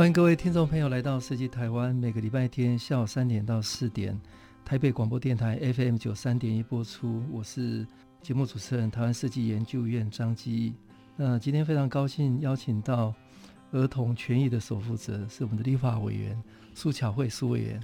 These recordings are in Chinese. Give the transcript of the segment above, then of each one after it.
欢迎各位听众朋友来到设计台湾，每个礼拜天下午三点到四点，台北广播电台 FM 九三点一播出。我是节目主持人，台湾设计研究院张基。那今天非常高兴邀请到儿童权益的守护者，是我们的立法委员苏巧慧苏委员。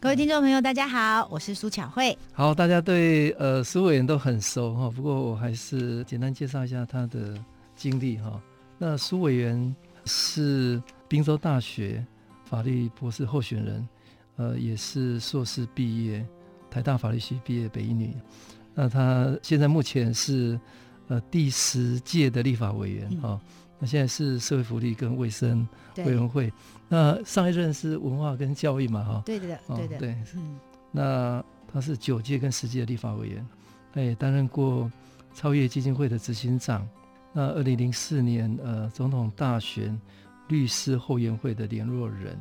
各位听众朋友，大家好，我是苏巧慧。好，大家对呃苏委员都很熟哈，不过我还是简单介绍一下他的经历哈。那苏委员是。宾州大学法律博士候选人，呃，也是硕士毕业，台大法律系毕业，北一女。那他现在目前是呃第十届的立法委员啊、嗯哦。那现在是社会福利跟卫生委员会。那上一任是文化跟教育嘛哈、哦？对的，对的，对。嗯。那他是九届跟十届的立法委员，他也担任过超越基金会的执行长。那二零零四年呃总统大选。律师后援会的联络人，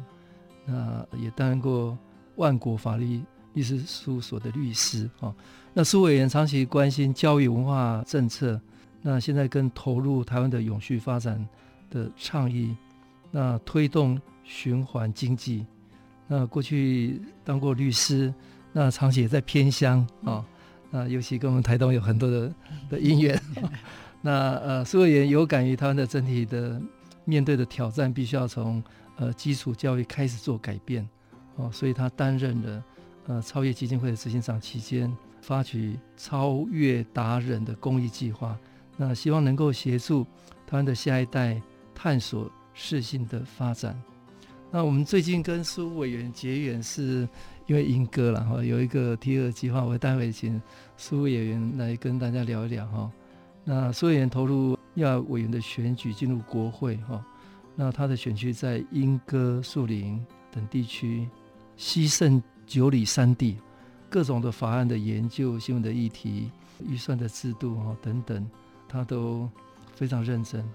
那也担任过万国法律律师事务所的律师啊。那苏委员长期关心教育文化政策，那现在更投入台湾的永续发展的倡议，那推动循环经济。那过去当过律师，那长期也在偏乡啊。那尤其跟我们台东有很多的的因缘。那呃，苏委员有感于台湾的整体的。面对的挑战必须要从呃基础教育开始做改变，哦，所以他担任了呃超越基金会的执行长期间，发起超越达人的公益计划，那希望能够协助台湾的下一代探索适性的发展。那我们最近跟苏委员结缘是因为莺歌了哈，有一个 T 二计划，我待会请苏委员来跟大家聊一聊哈。那苏委员投入。要委员的选举进入国会哈，那他的选区在莺歌、树林等地区，西胜九里三地，各种的法案的研究、新闻的议题、预算的制度哈等等，他都非常认真。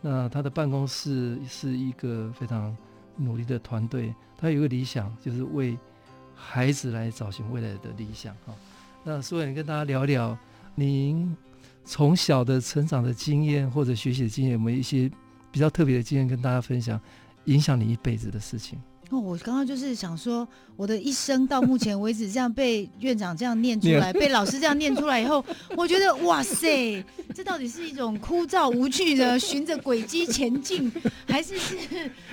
那他的办公室是一个非常努力的团队，他有一个理想，就是为孩子来找寻未来的理想哈。那苏委员跟大家聊聊您。从小的成长的经验或者学习的经验，有没有一些比较特别的经验跟大家分享，影响你一辈子的事情？哦，我刚刚就是想说，我的一生到目前为止，这样被院长这样念出来，被老师这样念出来以后，我觉得哇塞，这到底是一种枯燥无趣的循着轨迹前进，还是是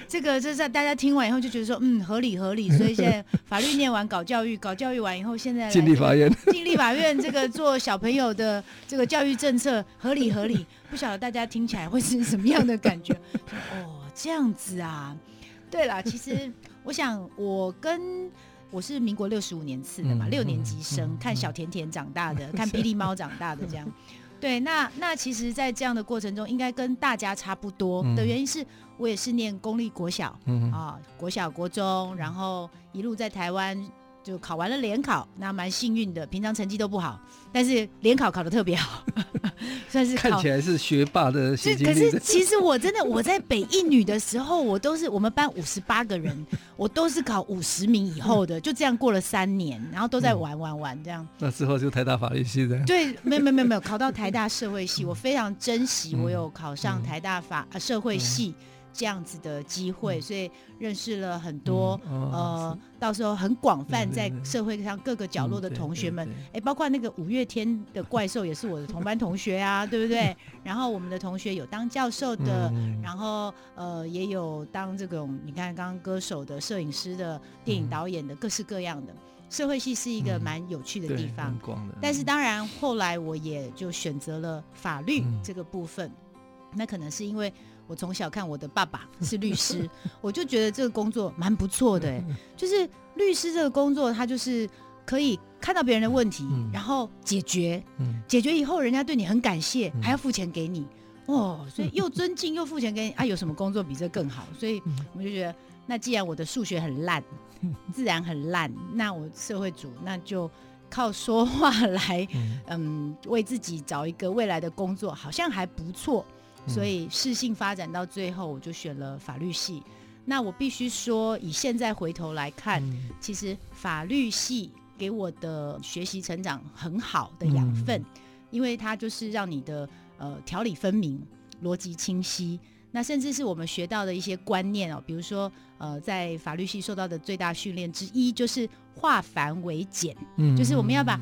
这个？这在大家听完以后就觉得说，嗯，合理合理。所以现在法律念完搞教育，搞教育完以后，现在进立法院，进立法院这个做小朋友的这个教育政策，合理合理。不晓得大家听起来会是什么样的感觉？哦，这样子啊。对啦，其实 我想，我跟我是民国六十五年次的嘛，六年级生，看小甜甜长大的，看霹雳猫长大的这样。对，那那其实，在这样的过程中，应该跟大家差不多的原因是，我也是念公立国小，啊，国小国中，然后一路在台湾。就考完了联考，那蛮幸运的。平常成绩都不好，但是联考考的特别好，算是看起来是学霸的。是，可是其实我真的我在北一女的时候，我都是我们班五十八个人，我都是考五十名以后的，就这样过了三年，然后都在玩玩玩这样。那之后就台大法律系的。对，没有没有没有没有考到台大社会系，我非常珍惜我有考上台大法呃社会系。这样子的机会，所以认识了很多、呃，到时候很广泛，在社会上各个角落的同学们，哎，包括那个五月天的怪兽也是我的同班同学啊，对不对？然后我们的同学有当教授的，嗯、然后呃也有当这种你看刚刚歌手的、摄影师的、电影导演的，各式各样的。社会系是一个蛮有趣的地方，嗯、但是当然后来我也就选择了法律这个部分，嗯、那可能是因为。我从小看我的爸爸是律师，我就觉得这个工作蛮不错的。就是律师这个工作，他就是可以看到别人的问题，然后解决，解决以后人家对你很感谢，还要付钱给你。哦，所以又尊敬又付钱给你啊，有什么工作比这更好？所以我就觉得，那既然我的数学很烂，自然很烂，那我社会组那就靠说话来，嗯，为自己找一个未来的工作，好像还不错。所以适性发展到最后，我就选了法律系。那我必须说，以现在回头来看，其实法律系给我的学习成长很好的养分，因为它就是让你的。呃，条理分明，逻辑清晰。那甚至是我们学到的一些观念哦，比如说，呃，在法律系受到的最大训练之一就是化繁为简，嗯，就是我们要把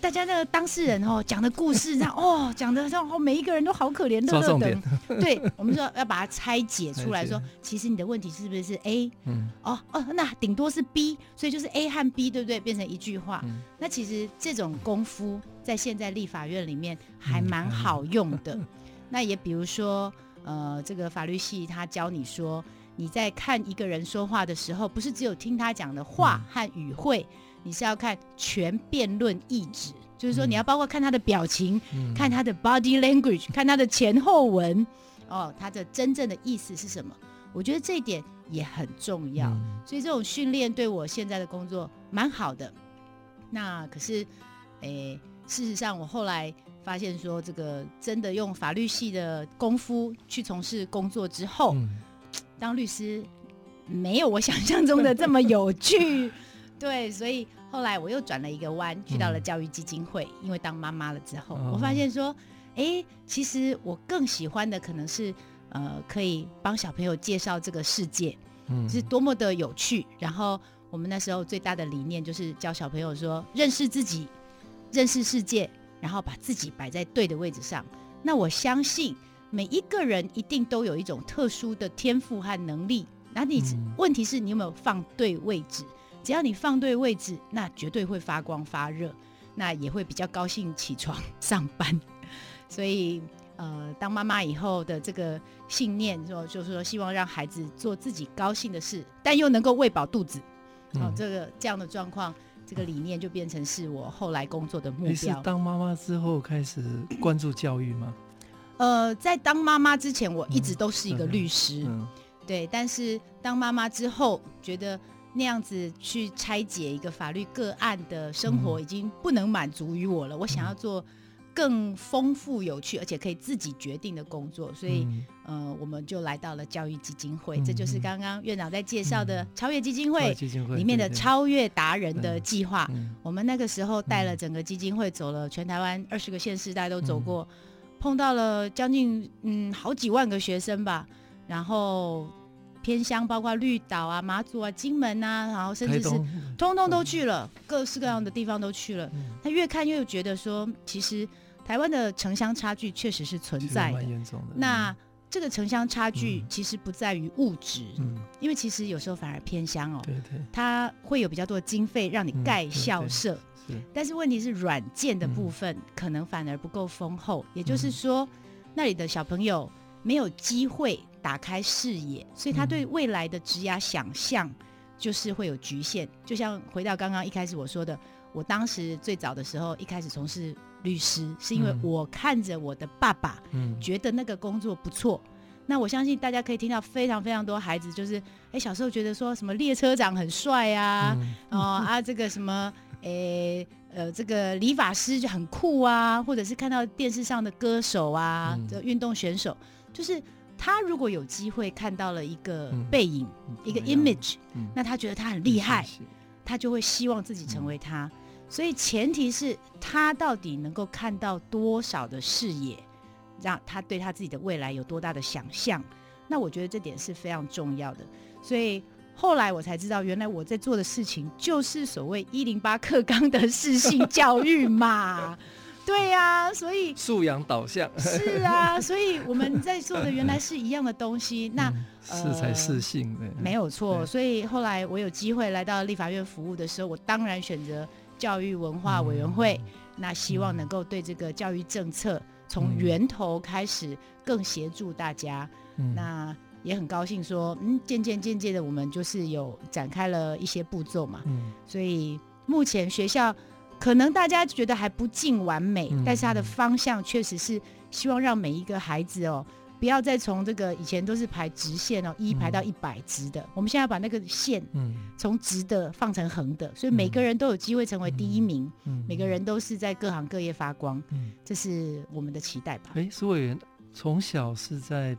大家那个当事人哦 讲的故事，这样哦讲的让哦每一个人都好可怜，乐乐等。对，我们说要把它拆解出来说，其实你的问题是不是是 A？嗯，哦哦，那顶多是 B，所以就是 A 和 B 对不对？变成一句话。嗯，那其实这种功夫。在现在立法院里面还蛮好用的，嗯、那也比如说，呃，这个法律系他教你说，你在看一个人说话的时候，不是只有听他讲的话和语汇，嗯、你是要看全辩论意志，就是说你要包括看他的表情，嗯、看他的 body language，看他的前后文，哦，他的真正的意思是什么？我觉得这一点也很重要，嗯、所以这种训练对我现在的工作蛮好的。那可是，诶。事实上，我后来发现说，这个真的用法律系的功夫去从事工作之后，嗯、当律师没有我想象中的这么有趣。对，所以后来我又转了一个弯，去到了教育基金会。嗯、因为当妈妈了之后，哦、我发现说，哎，其实我更喜欢的可能是，呃，可以帮小朋友介绍这个世界，嗯，是多么的有趣。然后我们那时候最大的理念就是教小朋友说，认识自己。认识世界，然后把自己摆在对的位置上。那我相信每一个人一定都有一种特殊的天赋和能力。那你问题是你有没有放对位置？只要你放对位置，那绝对会发光发热，那也会比较高兴起床上班。所以，呃，当妈妈以后的这个信念说，就是说希望让孩子做自己高兴的事，但又能够喂饱肚子。哦，这个这样的状况。这个理念就变成是我后来工作的目标。你是当妈妈之后开始关注教育吗？呃，在当妈妈之前，我一直都是一个律师，嗯嗯、对。但是当妈妈之后，觉得那样子去拆解一个法律个案的生活已经不能满足于我了，嗯、我想要做。更丰富、有趣，而且可以自己决定的工作，所以，嗯、呃，我们就来到了教育基金会。嗯、这就是刚刚院长在介绍的超越基金会里面的超越达人的计划。我们那个时候带了整个基金会走了全台湾二十个县市，大家都走过，嗯、碰到了将近嗯好几万个学生吧。然后偏乡包括绿岛啊、马祖啊、金门啊，然后甚至是通通都去了，嗯、各式各样的地方都去了。他、嗯、越看越觉得说，其实。台湾的城乡差距确实是存在的。那这个城乡差距其实不在于物质，因为其实有时候反而偏乡哦，对对。它会有比较多的经费让你盖校舍，但是问题是软件的部分可能反而不够丰厚，也就是说，那里的小朋友没有机会打开视野，所以他对未来的职涯想象就是会有局限。就像回到刚刚一开始我说的，我当时最早的时候一开始从事。律师是因为我看着我的爸爸，嗯觉得那个工作不错。嗯、那我相信大家可以听到非常非常多孩子，就是哎、欸、小时候觉得说什么列车长很帅啊，嗯、哦啊这个什么诶、欸、呃这个理发师就很酷啊，或者是看到电视上的歌手啊，这运、嗯、动选手，就是他如果有机会看到了一个背影，嗯、一个 image，、嗯、那他觉得他很厉害，嗯、他就会希望自己成为他。嗯所以前提是他到底能够看到多少的视野，让他对他自己的未来有多大的想象。那我觉得这点是非常重要的。所以后来我才知道，原来我在做的事情就是所谓一零八课纲的适性教育嘛。对呀、啊，所以素养导向是啊，所以我们在做的原来是一样的东西。那是才适性的没有错。所以后来我有机会来到立法院服务的时候，我当然选择。教育文化委员会，嗯、那希望能够对这个教育政策从源头开始更协助大家。嗯、那也很高兴说，嗯，渐渐渐渐的，我们就是有展开了一些步骤嘛。嗯、所以目前学校可能大家觉得还不尽完美，嗯、但是它的方向确实是希望让每一个孩子哦。不要再从这个以前都是排直线哦，一排到一百直的，嗯、我们现在把那个线从直的放成横的，所以每个人都有机会成为第一名，嗯、每个人都是在各行各业发光，嗯、这是我们的期待吧？哎，苏委员从小是在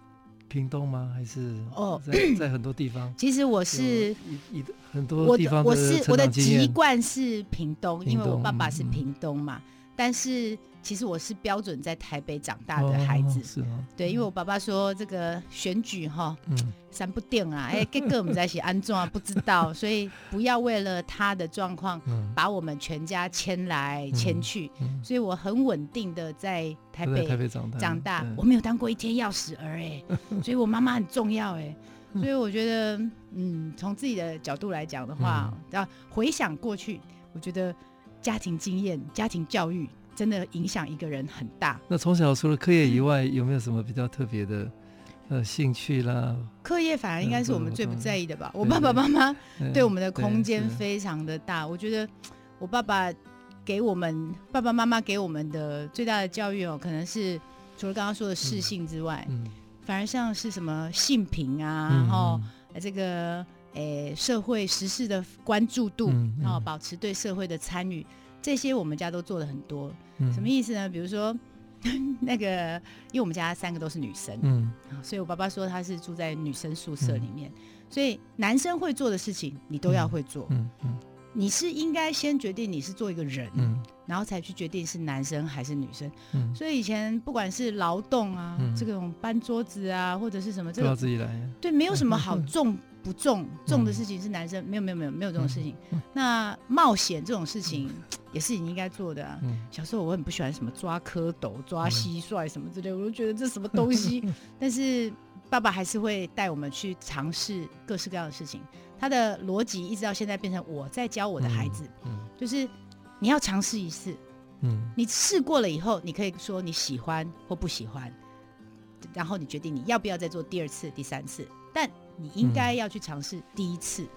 屏东吗？还是哦，在 在很多地方？其实我是一很多地方的我是我的籍贯是屏东，因为我爸爸是屏东嘛，嗯、但是。其实我是标准在台北长大的孩子，哦、是吗？对，因为我爸爸说这个选举哈，嗯，三不定啊，哎，各个我们在一起安装啊，不知道，所以不要为了他的状况，把我们全家迁来迁去，嗯。嗯、所以我很稳定的在台北台北长大，长大，我没有当过一天钥匙儿哎，所以我妈妈很重要哎，所以我觉得，嗯，从自己的角度来讲的话，要、嗯、回想过去，我觉得家庭经验、家庭教育。真的影响一个人很大。那从小除了课业以外，有没有什么比较特别的呃兴趣啦？课业反而应该是我们最不在意的吧。我爸爸妈妈对我们的空间非常的大。我觉得我爸爸给我们爸爸妈妈给我们的最大的教育哦，可能是除了刚刚说的适性之外，反而像是什么性平啊，然后这个诶社会时事的关注度，然后保持对社会的参与。这些我们家都做了很多，嗯、什么意思呢？比如说，那个，因为我们家三个都是女生，嗯，所以我爸爸说他是住在女生宿舍里面，嗯、所以男生会做的事情你都要会做，嗯嗯，嗯你是应该先决定你是做一个人，嗯，然后才去决定是男生还是女生，嗯，所以以前不管是劳动啊，嗯、这种搬桌子啊，或者是什么，这个自己来，对，没有什么好重。不重重的事情是男生，没有没有没有没有这种事情。那冒险这种事情也是你应该做的啊。小时候我很不喜欢什么抓蝌蚪、抓蟋蟀什么之类，我都觉得这什么东西。但是爸爸还是会带我们去尝试各式各样的事情。他的逻辑一直到现在变成我在教我的孩子，就是你要尝试一次，你试过了以后，你可以说你喜欢或不喜欢，然后你决定你要不要再做第二次、第三次，但。你应该要去尝试第一次，嗯、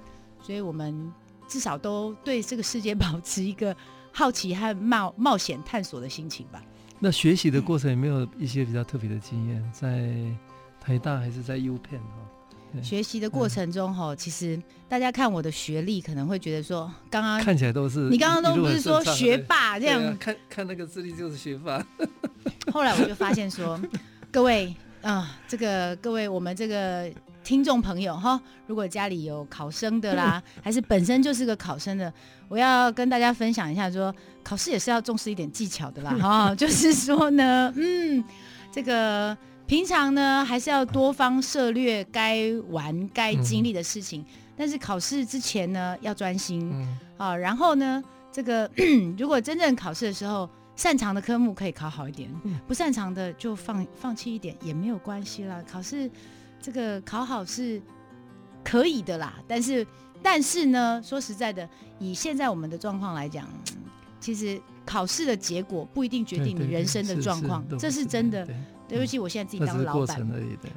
所以我们至少都对这个世界保持一个好奇和冒冒险探索的心情吧。那学习的过程有没有一些比较特别的经验？嗯、在台大还是在 UPenn 哈？学习的过程中哈，嗯、其实大家看我的学历可能会觉得说，刚刚看起来都是你刚刚都不是说学霸这样，啊、看看那个资历就是学霸。后来我就发现说，各位啊、呃，这个各位我们这个。听众朋友哈，如果家里有考生的啦，还是本身就是个考生的，我要跟大家分享一下说，说考试也是要重视一点技巧的啦哈。就是说呢，嗯，这个平常呢还是要多方涉略该玩该经历的事情，但是考试之前呢要专心啊。然后呢，这个 如果真正考试的时候，擅长的科目可以考好一点，不擅长的就放放弃一点也没有关系啦。考试。这个考好是可以的啦，但是但是呢，说实在的，以现在我们的状况来讲，其实考试的结果不一定决定你人生的状况，这是真的。对不起，我现在自己当老板，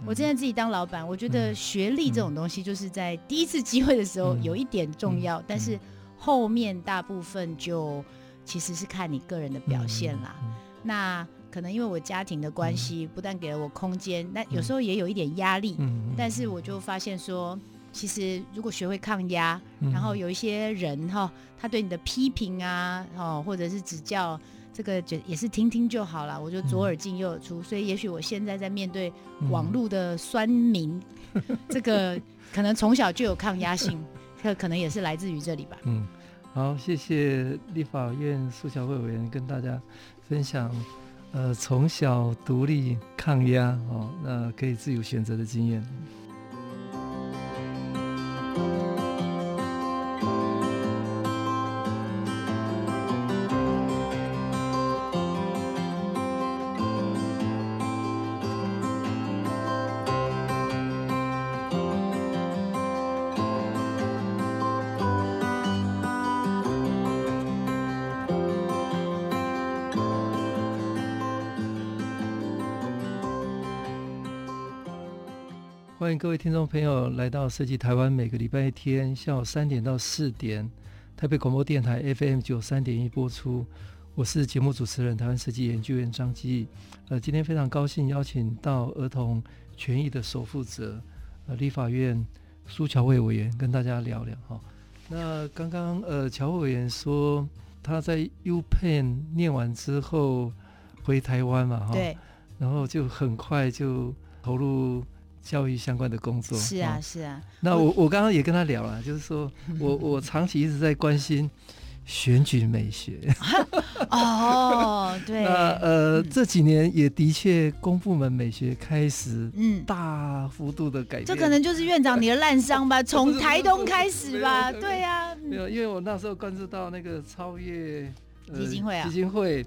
我现在自己当老板，我觉得学历这种东西就是在第一次机会的时候有一点重要，但是后面大部分就其实是看你个人的表现啦。那。可能因为我家庭的关系，不但给了我空间，那有时候也有一点压力。但是我就发现说，其实如果学会抗压，然后有一些人哈，他对你的批评啊，哦，或者是指教，这个就也是听听就好了。我就左耳进右耳出，所以也许我现在在面对网络的酸民，这个可能从小就有抗压性，这可能也是来自于这里吧。嗯，好，谢谢立法院苏小慧委员跟大家分享。呃，从小独立抗压哦，那可以自由选择的经验。迎各位听众朋友来到设计台湾，每个礼拜天下午三点到四点，台北广播电台 FM 九三点一播出。我是节目主持人台湾设计研究员张基。呃，今天非常高兴邀请到儿童权益的守护者，呃，立法院苏乔慧委员跟大家聊聊哈。那刚刚呃，乔慧委员说他在 U Penn 念完之后回台湾嘛哈，对，然后就很快就投入。教育相关的工作是啊是啊，那我我刚刚也跟他聊了，就是说 我我长期一直在关心选举美学。哦，对。那呃这几年也的确公部门美学开始嗯大幅度的改变。这可能就是院长你的烂伤吧，从台东开始吧，对呀。没有，因为我那时候关注到那个超越基金会啊，基金会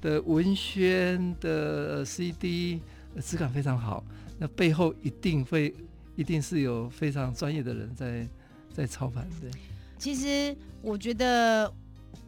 的文宣的 CD 质感非常好。那背后一定会，一定是有非常专业的人在在操盘对。其实我觉得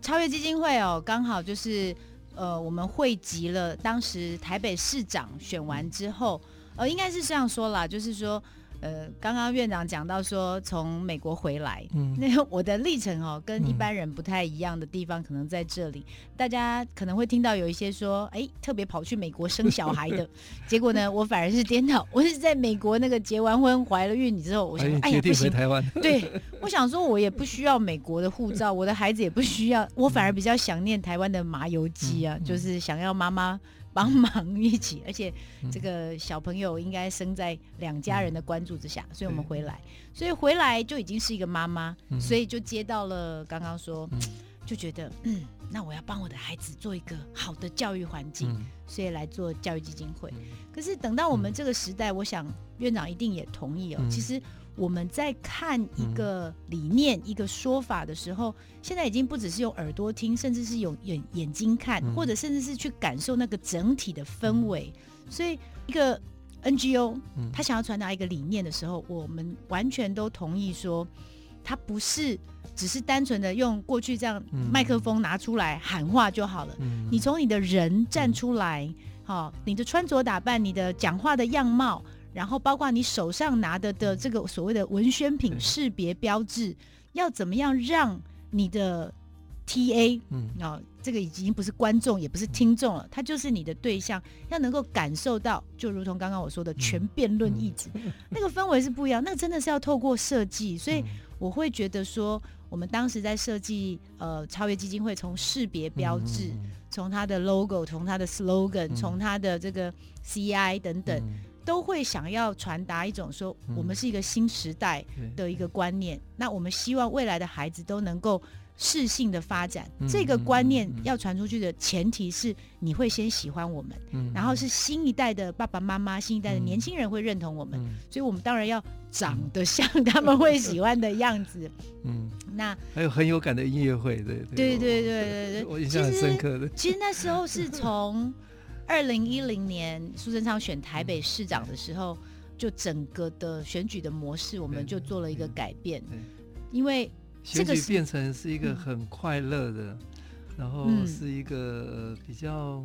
超越基金会哦，刚好就是呃，我们汇集了当时台北市长选完之后，呃，应该是这样说啦，就是说。呃，刚刚院长讲到说从美国回来，嗯，那我的历程哦，跟一般人不太一样的地方，可能在这里，嗯、大家可能会听到有一些说，哎，特别跑去美国生小孩的，结果呢，我反而是颠倒，我是在美国那个结完婚怀了孕之后，我想，哎呀，不行，台湾，对，我想说，我也不需要美国的护照，我的孩子也不需要，我反而比较想念台湾的麻油鸡啊，嗯、就是想要妈妈。帮忙一起，而且这个小朋友应该生在两家人的关注之下，所以我们回来，所以回来就已经是一个妈妈，所以就接到了刚刚说，就觉得嗯，那我要帮我的孩子做一个好的教育环境，所以来做教育基金会。可是等到我们这个时代，我想院长一定也同意哦，其实。我们在看一个理念、嗯、一个说法的时候，现在已经不只是用耳朵听，甚至是用眼眼睛看，嗯、或者甚至是去感受那个整体的氛围。嗯、所以，一个 NGO，他想要传达一个理念的时候，我们完全都同意说，他不是只是单纯的用过去这样麦克风拿出来喊话就好了。嗯、你从你的人站出来，好、哦，你的穿着打扮，你的讲话的样貌。然后包括你手上拿的的这个所谓的文宣品识别标志，要怎么样让你的 TA，嗯，啊，这个已经不是观众，也不是听众了，他就是你的对象，要能够感受到，就如同刚刚我说的全辩论意志，那个氛围是不一样，那真的是要透过设计，所以我会觉得说，我们当时在设计呃超越基金会，从识别标志，从它的 logo，从它的 slogan，从它的这个 CI 等等。都会想要传达一种说，我们是一个新时代的一个观念。嗯、那我们希望未来的孩子都能够适性的发展。嗯、这个观念要传出去的前提是，你会先喜欢我们，嗯、然后是新一代的爸爸妈妈、新一代的年轻人会认同我们。嗯、所以，我们当然要长得像他们会喜欢的样子。嗯，那还有很有感的音乐会，对对对对对对，我印象很深刻的。其实那时候是从。二零一零年苏贞昌选台北市长的时候，就整个的选举的模式，我们就做了一个改变，因为选举变成是一个很快乐的，然后是一个比较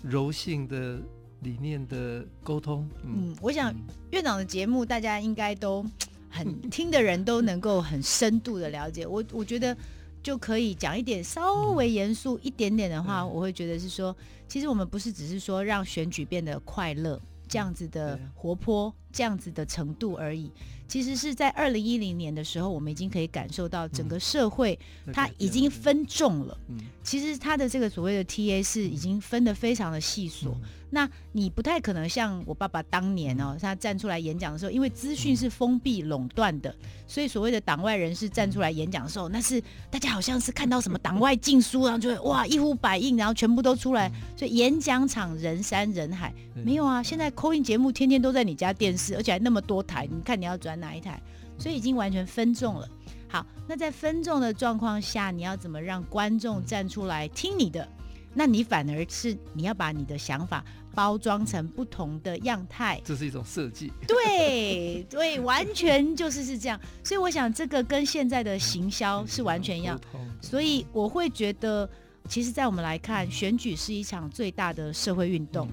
柔性的理念的沟通。嗯，我想院长的节目大家应该都很 听的人都能够很深度的了解。我我觉得。就可以讲一点稍微严肃一点点的话，嗯、我会觉得是说，其实我们不是只是说让选举变得快乐这样子的活泼这样子的程度而已。其实是在二零一零年的时候，我们已经可以感受到整个社会它已经分众了。其实它的这个所谓的 TA 是已经分得非常的细琐。那你不太可能像我爸爸当年哦，他站出来演讲的时候，因为资讯是封闭垄断的，所以所谓的党外人士站出来演讲的时候，那是大家好像是看到什么党外禁书，然后就会哇一呼百应，然后全部都出来，所以演讲场人山人海。没有啊，现在 call in 节目天天都在你家电视，而且还那么多台，你看你要转哪一台？所以已经完全分众了。好，那在分众的状况下，你要怎么让观众站出来听你的？那你反而是你要把你的想法。包装成不同的样态，这是一种设计。对对，完全就是是这样。所以我想，这个跟现在的行销是完全一样。所以我会觉得，其实，在我们来看，选举是一场最大的社会运动。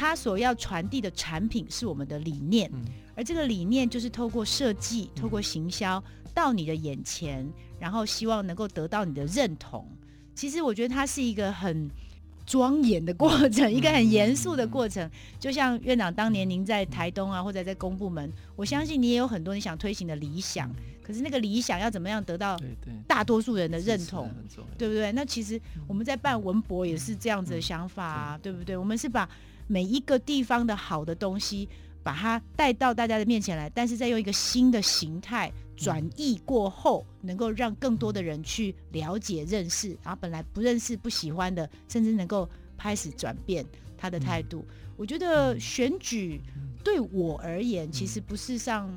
它所要传递的产品是我们的理念，而这个理念就是透过设计、透过行销到你的眼前，然后希望能够得到你的认同。其实我觉得它是一个很庄严的过程，一个很严肃的过程。就像院长当年您在台东啊，或者在公部门，我相信你也有很多你想推行的理想。可是那个理想要怎么样得到大多数人的认同，对不对？那其实我们在办文博也是这样子的想法啊，对不对？我们是把每一个地方的好的东西，把它带到大家的面前来，但是再用一个新的形态转译过后，能够让更多的人去了解、认识，然后本来不认识、不喜欢的，甚至能够开始转变他的态度。我觉得选举对我而言，其实不是像。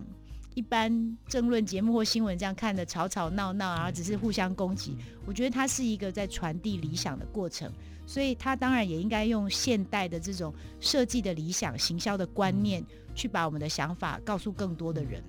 一般政论节目或新闻这样看的吵吵闹闹，然后只是互相攻击。我觉得它是一个在传递理想的过程，所以他当然也应该用现代的这种设计的理想、行销的观念，去把我们的想法告诉更多的人。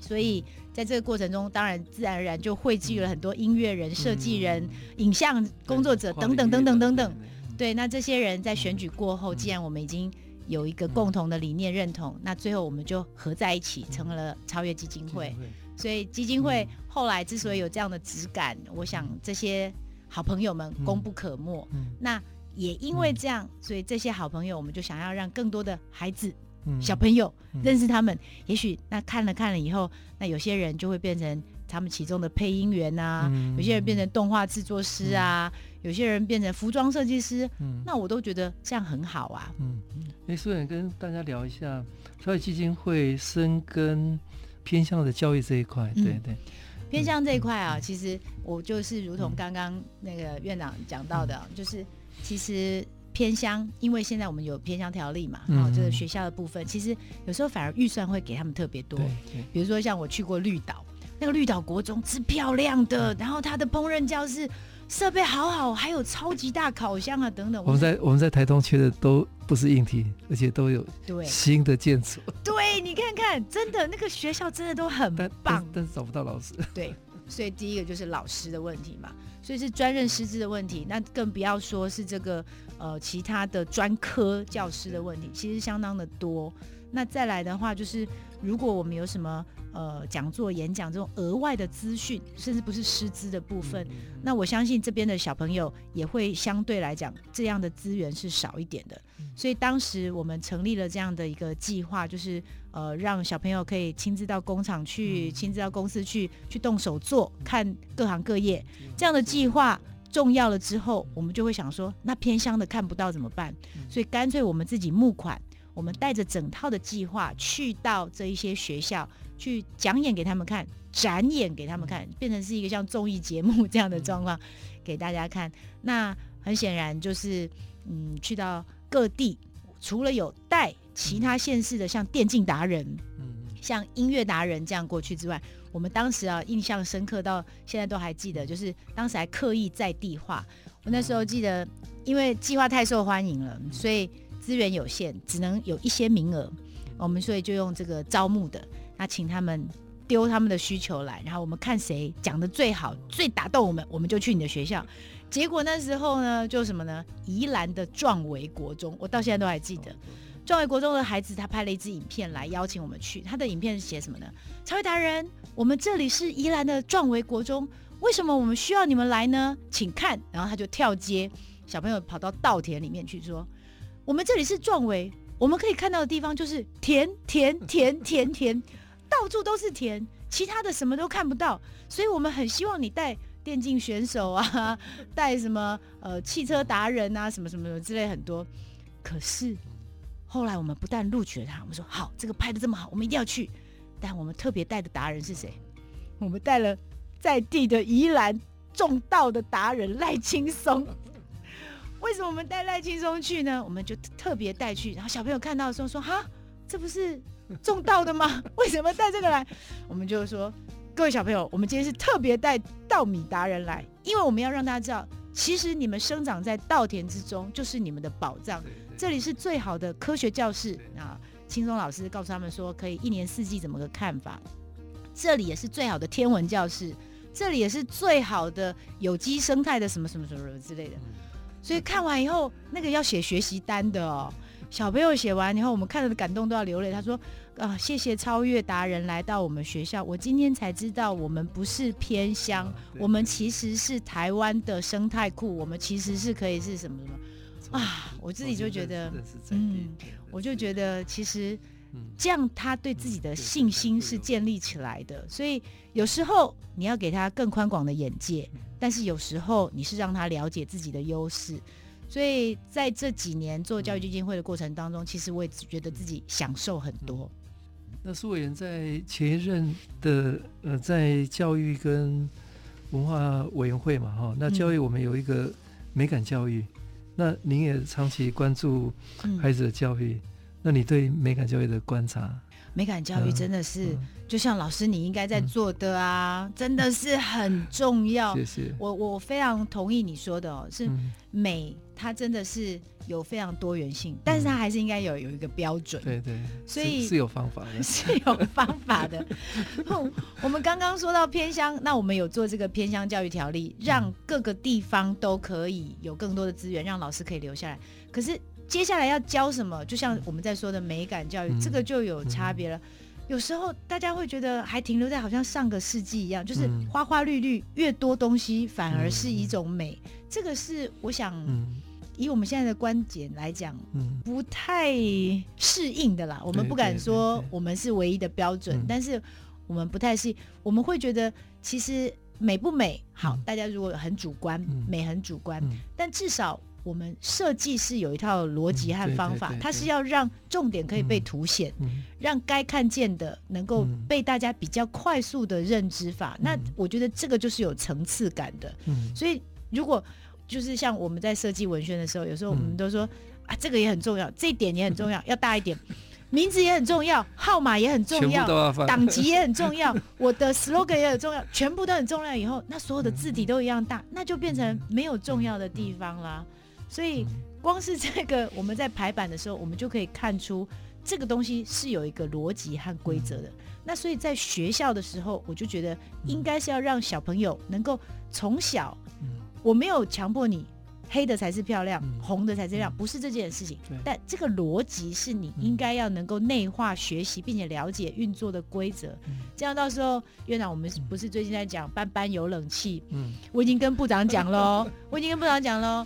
所以在这个过程中，当然自然而然就汇聚了很多音乐人、设计人、影像工作者等等等等等等。对，那这些人在选举过后，既然我们已经。有一个共同的理念认同，嗯、那最后我们就合在一起，成了超越基金会。嗯、所以基金会后来之所以有这样的质感，嗯、我想这些好朋友们功不可没。嗯、那也因为这样，嗯、所以这些好朋友，我们就想要让更多的孩子、嗯、小朋友认识他们。嗯、也许那看了看了以后，那有些人就会变成他们其中的配音员啊，嗯、有些人变成动画制作师啊。嗯有些人变成服装设计师，嗯，那我都觉得这样很好啊。嗯，哎，苏远跟大家聊一下超越基金会深耕偏向的教育这一块。对对，嗯、偏向这一块啊，嗯、其实我就是如同刚刚那个院长讲到的，嗯、就是其实偏乡，因为现在我们有偏乡条例嘛，然后这个学校的部分，其实有时候反而预算会给他们特别多。比如说像我去过绿岛，那个绿岛国中是漂亮的，嗯、然后它的烹饪教室。设备好好，还有超级大烤箱啊，等等。我们在我们在台东缺的都不是硬体，而且都有新的建筑。对，你看看，真的那个学校真的都很棒，但，但是找不到老师。对，所以第一个就是老师的问题嘛，所以是专任师资的问题，那更不要说是这个呃其他的专科教师的问题，其实相当的多。那再来的话，就是如果我们有什么。呃，讲座、演讲这种额外的资讯，甚至不是师资的部分，嗯、那我相信这边的小朋友也会相对来讲，这样的资源是少一点的。嗯、所以当时我们成立了这样的一个计划，就是呃，让小朋友可以亲自到工厂去，嗯、亲自到公司去，去动手做，看各行各业这样的计划重要了之后，我们就会想说，那偏乡的看不到怎么办？所以干脆我们自己募款，我们带着整套的计划去到这一些学校。去讲演给他们看，展演给他们看，变成是一个像综艺节目这样的状况，给大家看。那很显然就是，嗯，去到各地，除了有带其他县市的，像电竞达人，像音乐达人这样过去之外，我们当时啊印象深刻到现在都还记得，就是当时还刻意在地化。我那时候记得，因为计划太受欢迎了，所以资源有限，只能有一些名额，我们所以就用这个招募的。那请他们丢他们的需求来，然后我们看谁讲得最好、最打动我们，我们就去你的学校。结果那时候呢，就什么呢？宜兰的壮围国中，我到现在都还记得。壮围国中的孩子他拍了一支影片来邀请我们去，他的影片是写什么呢？超越达人，我们这里是宜兰的壮围国中，为什么我们需要你们来呢？请看，然后他就跳街，小朋友跑到稻田里面去说：“我们这里是壮围，我们可以看到的地方就是田田田田田。”到处都是田，其他的什么都看不到，所以我们很希望你带电竞选手啊，带什么呃汽车达人啊，什么什么什么之类很多。可是后来我们不但录取了他，我们说好，这个拍的这么好，我们一定要去。但我们特别带的达人是谁？我们带了在地的宜兰种稻的达人赖青松。为什么我们带赖青松去呢？我们就特别带去，然后小朋友看到的时候说：哈，这不是。种稻的吗？为什么带这个来？我们就说，各位小朋友，我们今天是特别带稻米达人来，因为我们要让大家知道，其实你们生长在稻田之中，就是你们的宝藏。这里是最好的科学教室啊！青松老师告诉他们说，可以一年四季怎么个看法？这里也是最好的天文教室，这里也是最好的有机生态的什么什么什么什么之类的。所以看完以后，那个要写学习单的哦。小朋友写完以后，我们看着感动都要流泪。他说：“啊、呃，谢谢超越达人来到我们学校，我今天才知道我们不是偏乡，啊、我们其实是台湾的生态库，我们其实是可以是什么什么啊！我自己就觉得，嗯，我就觉得其实这样他对自己的信心是建立起来的。所以有时候你要给他更宽广的眼界，但是有时候你是让他了解自己的优势。”所以在这几年做教育基金会的过程当中，其实我也觉得自己享受很多。那苏委员在前一任的呃，在教育跟文化委员会嘛，哈，那教育我们有一个美感教育，嗯、那您也长期关注孩子的教育，嗯、那你对美感教育的观察？美感教育真的是，嗯、就像老师你应该在做的啊，嗯、真的是很重要。谢谢。我我非常同意你说的哦，是美，它真的是有非常多元性，嗯、但是它还是应该有有一个标准。对对。所以是，是有方法的。是有方法的。我们刚刚说到偏乡，那我们有做这个偏乡教育条例，让各个地方都可以有更多的资源，让老师可以留下来。可是。接下来要教什么？就像我们在说的美感教育，嗯、这个就有差别了。嗯、有时候大家会觉得还停留在好像上个世纪一样，就是花花绿绿，越多东西反而是一种美。嗯、这个是我想，以我们现在的观点来讲，嗯、不太适应的啦。我们不敢说我们是唯一的标准，但是我们不太适应。我们会觉得其实美不美好，大家如果很主观，嗯、美很主观，嗯、但至少。我们设计是有一套逻辑和方法，它是要让重点可以被凸显，让该看见的能够被大家比较快速的认知法。那我觉得这个就是有层次感的。所以如果就是像我们在设计文宣的时候，有时候我们都说啊，这个也很重要，这一点也很重要，要大一点，名字也很重要，号码也很重要，党籍也很重要，我的 slogan 也很重要，全部都很重要。以后那所有的字体都一样大，那就变成没有重要的地方啦。所以，光是这个，我们在排版的时候，我们就可以看出这个东西是有一个逻辑和规则的。那所以在学校的时候，我就觉得应该是要让小朋友能够从小，我没有强迫你黑的才是漂亮，红的才是亮，不是这件事情。但这个逻辑是你应该要能够内化学习，并且了解运作的规则。这样到时候院长，我们不是最近在讲班班有冷气？嗯，我已经跟部长讲喽，我已经跟部长讲喽。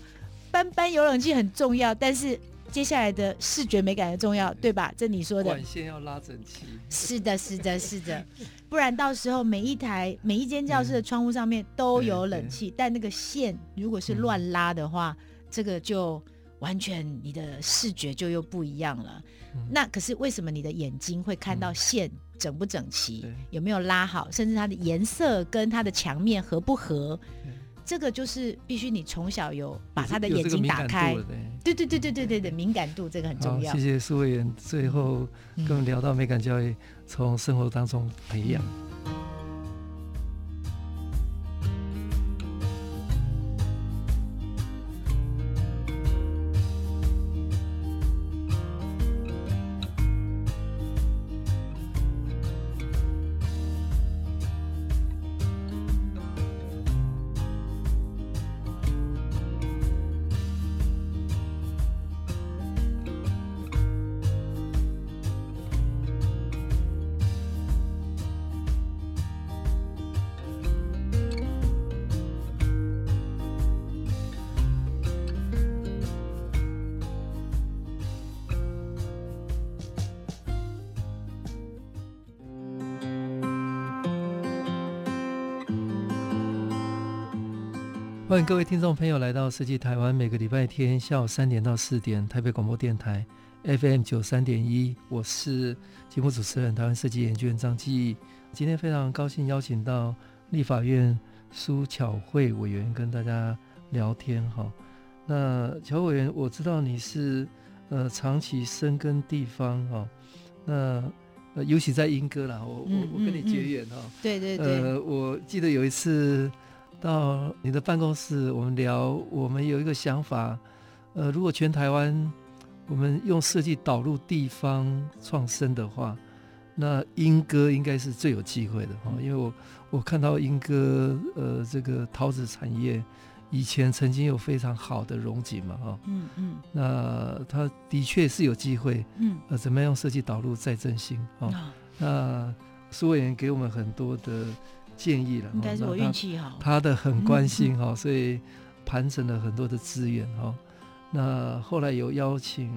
班班有冷气很重要，但是接下来的视觉美感很重要，对吧？这你说的。管线要拉整齐。是的，是的，是的，不然到时候每一台、每一间教室的窗户上面都有冷气，但那个线如果是乱拉的话，嗯、这个就完全你的视觉就又不一样了。嗯、那可是为什么你的眼睛会看到线整不整齐，嗯、有没有拉好，甚至它的颜色跟它的墙面合不合？这个就是必须你从小有把他的眼睛打开，对。对对对对对对，敏感度这个很重要。谢谢苏委员，最后跟我们聊到美感教育，从生活当中培养。欢迎各位听众朋友来到设计台湾，每个礼拜天下午三点到四点，台北广播电台 FM 九三点一，我是节目主持人台湾设计研究员张继义。今天非常高兴邀请到立法院苏巧慧委员跟大家聊天哈。那巧慧委员，我知道你是呃长期深耕地方哈，那呃尤其在英歌啦，我我我跟你结缘哈。对对对。呃，我记得有一次。到你的办公室，我们聊，我们有一个想法，呃，如果全台湾我们用设计导入地方创生的话，那莺歌应该是最有机会的哈，因为我我看到莺歌呃这个陶瓷产业以前曾经有非常好的荣景嘛，哈，嗯嗯，那他的确是有机会，嗯，呃，怎么样用设计导入再振兴，哈、哦，那苏委员给我们很多的建议了，应该是我运气好，他的很关心哈、嗯，所以盘整了很多的资源哈，那后来有邀请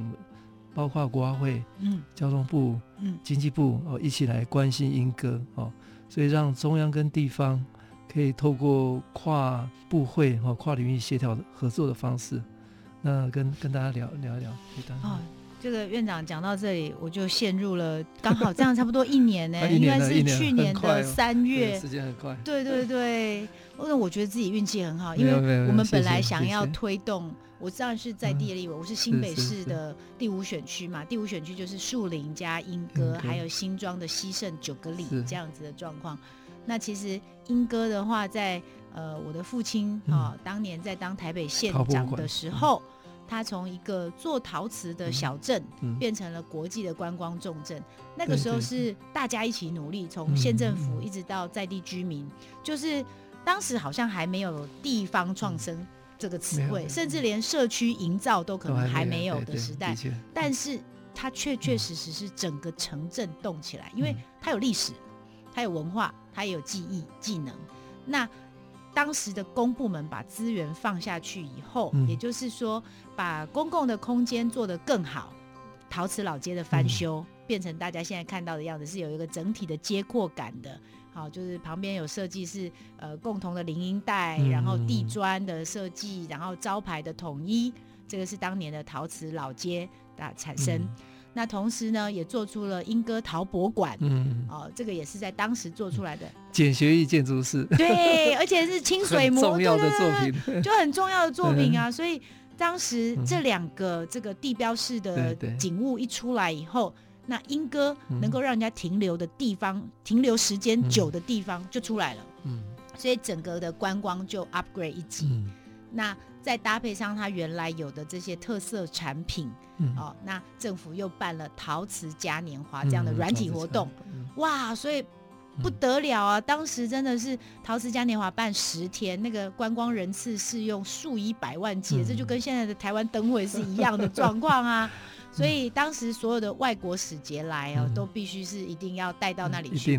包括国发会、嗯，交通部、嗯，经济部哦一起来关心莺歌哦，所以让中央跟地方。可以透过跨部会和跨领域协调合作的方式，那跟跟大家聊聊一聊。哦，这个院长讲到这里，我就陷入了刚好这样差不多一年呢，应该是去年的三月，时间很快。对对对，因为我觉得自己运气很好，因为我们本来想要推动，我当然是在地的立委，我是新北市的第五选区嘛，第五选区就是树林加莺歌，还有新庄的西盛九个里这样子的状况。那其实莺歌的话在，在呃我的父亲啊、哦，当年在当台北县长的时候，嗯、他从一个做陶瓷的小镇、嗯，变成了国际的观光重镇、嗯。那个时候是大家一起努力，从县政府一直到在地居民，嗯、就是当时好像还没有地方创生这个词汇，甚至连社区营造都可能还没有的时代。但是它确确实实是整个城镇动起来，因为它有历史。它有文化，它也有技艺技能。那当时的公部门把资源放下去以后，嗯、也就是说，把公共的空间做得更好。陶瓷老街的翻修、嗯，变成大家现在看到的样子，是有一个整体的接阔感的。好，就是旁边有设计是呃共同的林荫带，然后地砖的设计，然后招牌的统一，这个是当年的陶瓷老街的产生。嗯那同时呢，也做出了莺歌陶博馆，嗯，哦，这个也是在当时做出来的。简学义建筑师，对，而且是清水模，重要的作品，就很重要的作品啊。所以当时这两个这个地标式的景物一出来以后，那莺歌能够让人家停留的地方，停留时间久的地方就出来了。嗯，所以整个的观光就 upgrade 一级。那再搭配上它原来有的这些特色产品，嗯、哦，那政府又办了陶瓷嘉年华这样的软体活动，嗯，哇，所以不得了啊！嗯、当时真的是陶瓷嘉年华办十天，那个观光人次是用数以百万计，嗯，这就跟现在的台湾灯会是一样的状况啊。所以当时所有的外国使节来哦，嗯、都必须是一定要带到那里去，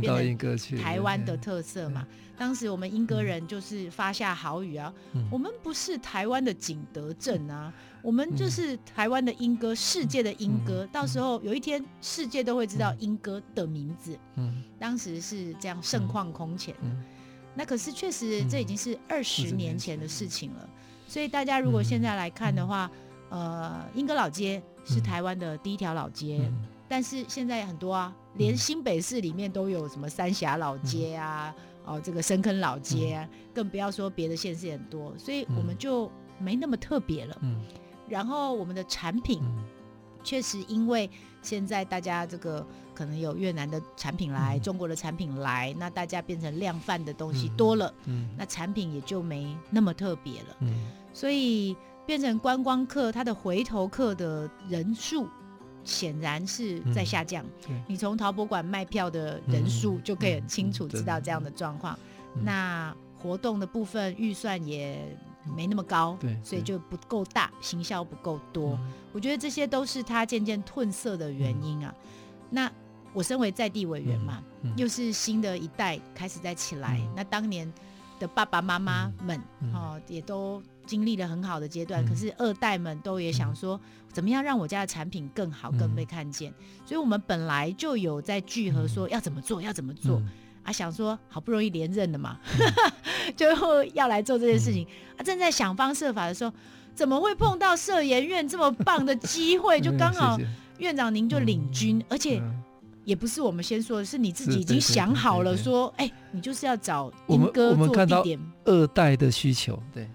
台湾的特色嘛。当时我们英歌人就是发下豪语啊，嗯、我们不是台湾的景德镇啊、嗯，我们就是台湾的英歌，世界的英歌、嗯。到时候有一天，世界都会知道英歌的名字。嗯，当时是这样盛况空前、嗯。那可是确实这已经是二十年前的事情了、嗯。所以大家如果现在来看的话，嗯、呃，英歌老街。是台湾的第一条老街、嗯，但是现在很多啊，连新北市里面都有什么三峡老街啊，嗯、哦，这个深坑老街啊，嗯、更不要说别的县市很多，所以我们就没那么特别了。嗯，然后我们的产品确实因为现在大家这个可能有越南的产品来，嗯、中国的产品来，那大家变成量贩的东西多了，嗯，那产品也就没那么特别了。嗯，所以。变成观光客，他的回头客的人数显然是在下降。嗯、你从陶博馆卖票的人数就可以很清楚知道这样的状况。那活动的部分预算也没那么高，对，所以就不够大，行销不够多、嗯。我觉得这些都是他渐渐褪色的原因啊。嗯、那我身为在地委员嘛、嗯嗯，又是新的一代开始在起来，嗯、那当年的爸爸妈妈们、哦也都。经历了很好的阶段，可是二代们都也想说，怎么样让我家的产品更好、更被看见？所以，我们本来就有在聚合，说要怎么做，要怎么做啊？想说好不容易连任了嘛，就要来做这件事情啊！正在想方设法的时候，怎么会碰到社研院这么棒的机会？就刚好院长您就领军，而且也不是我们先说的，是你自己已经想好了，说哎，你就是要找莺歌做地点。二代的需求，对。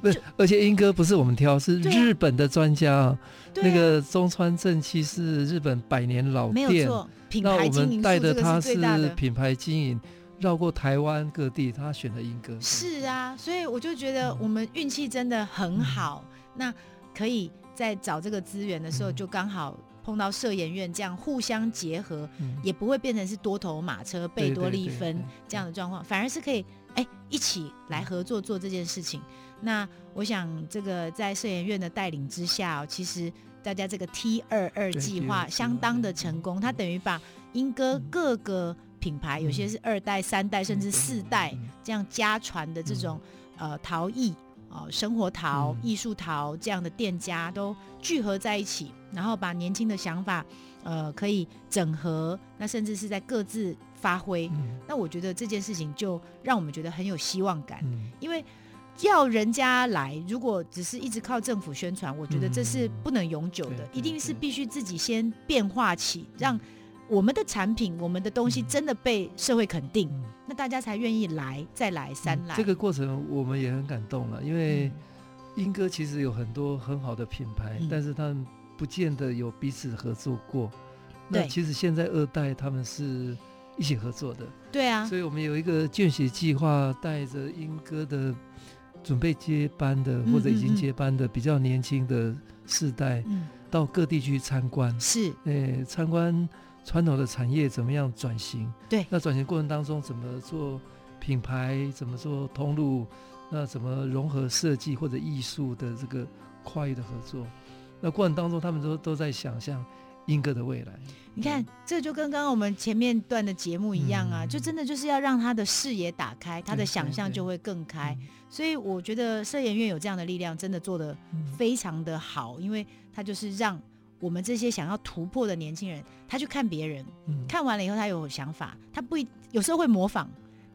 对，而且英哥不是我们挑，是日本的专家啊。那个中川正七是日本百年老店，没有错，品牌经营，那我们带的他是品牌经营，绕过台湾各地，他选的英哥。是啊，所以我就觉得我们运气真的很好。嗯、那可以在找这个资源的时候，就刚好碰到社研院这样互相结合，嗯、也不会变成是多头马车、贝多利分这样的状况，反而是可以哎一起来合作做这件事情。那我想这个在社研院的带领之下，其实大家这个 T 二二计划相当的成功，它等于把英歌各个品牌，有些是二代、三代甚至四代这样家传的这种呃陶艺。哦，生活陶、艺术陶这样的店家都聚合在一起，然后把年轻的想法，呃，可以整合，那甚至是在各自发挥。嗯、那我觉得这件事情就让我们觉得很有希望感，嗯、因为要人家来，如果只是一直靠政府宣传，我觉得这是不能永久的，嗯、一定是必须自己先变化起，让。我们的产品，我们的东西真的被社会肯定，嗯、那大家才愿意来，再来三来。这个过程我们也很感动了，因为英哥其实有很多很好的品牌，嗯、但是他们不见得有彼此合作过。嗯、那其实现在二代他们是一起合作的，对啊。所以我们有一个见习计划，带着英哥的准备接班的或者已经接班的比较年轻的世代，嗯、到各地去参观，是，诶，参观。传统的产业怎么样转型？对，那转型过程当中怎么做品牌？怎么做通路？那怎么融合设计或者艺术的这个跨域的合作？那过程当中，他们都都在想象莺歌的未来。你看，这就跟刚刚我们前面段的节目一样啊，嗯、就真的就是要让他的视野打开，他的想象就会更开。所以我觉得社研院有这样的力量，真的做的非常的好，嗯、因为他就是让。我们这些想要突破的年轻人，他去看别人，嗯、看完了以后他有想法，他不有时候会模仿，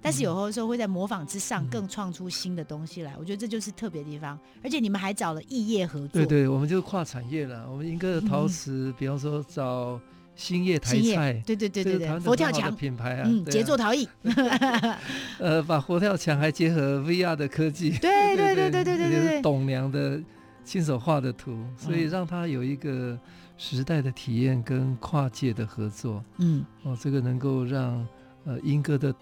但是有时候会在模仿之上更创出新的东西来。嗯、我觉得这就是特别的地方，而且你们还找了异业合作。对对，我们就跨产业了。我们英歌的陶瓷，嗯、比方说找兴业台菜，对对对对对，佛跳墙品牌啊，嗯，杰作陶艺。呃，把佛跳墙还结合 VR 的科技，对对对对对对对，董娘的。亲手画的图，所以让他有一个时代的体验跟跨界的合作。嗯，哦，这个能够让呃英哥的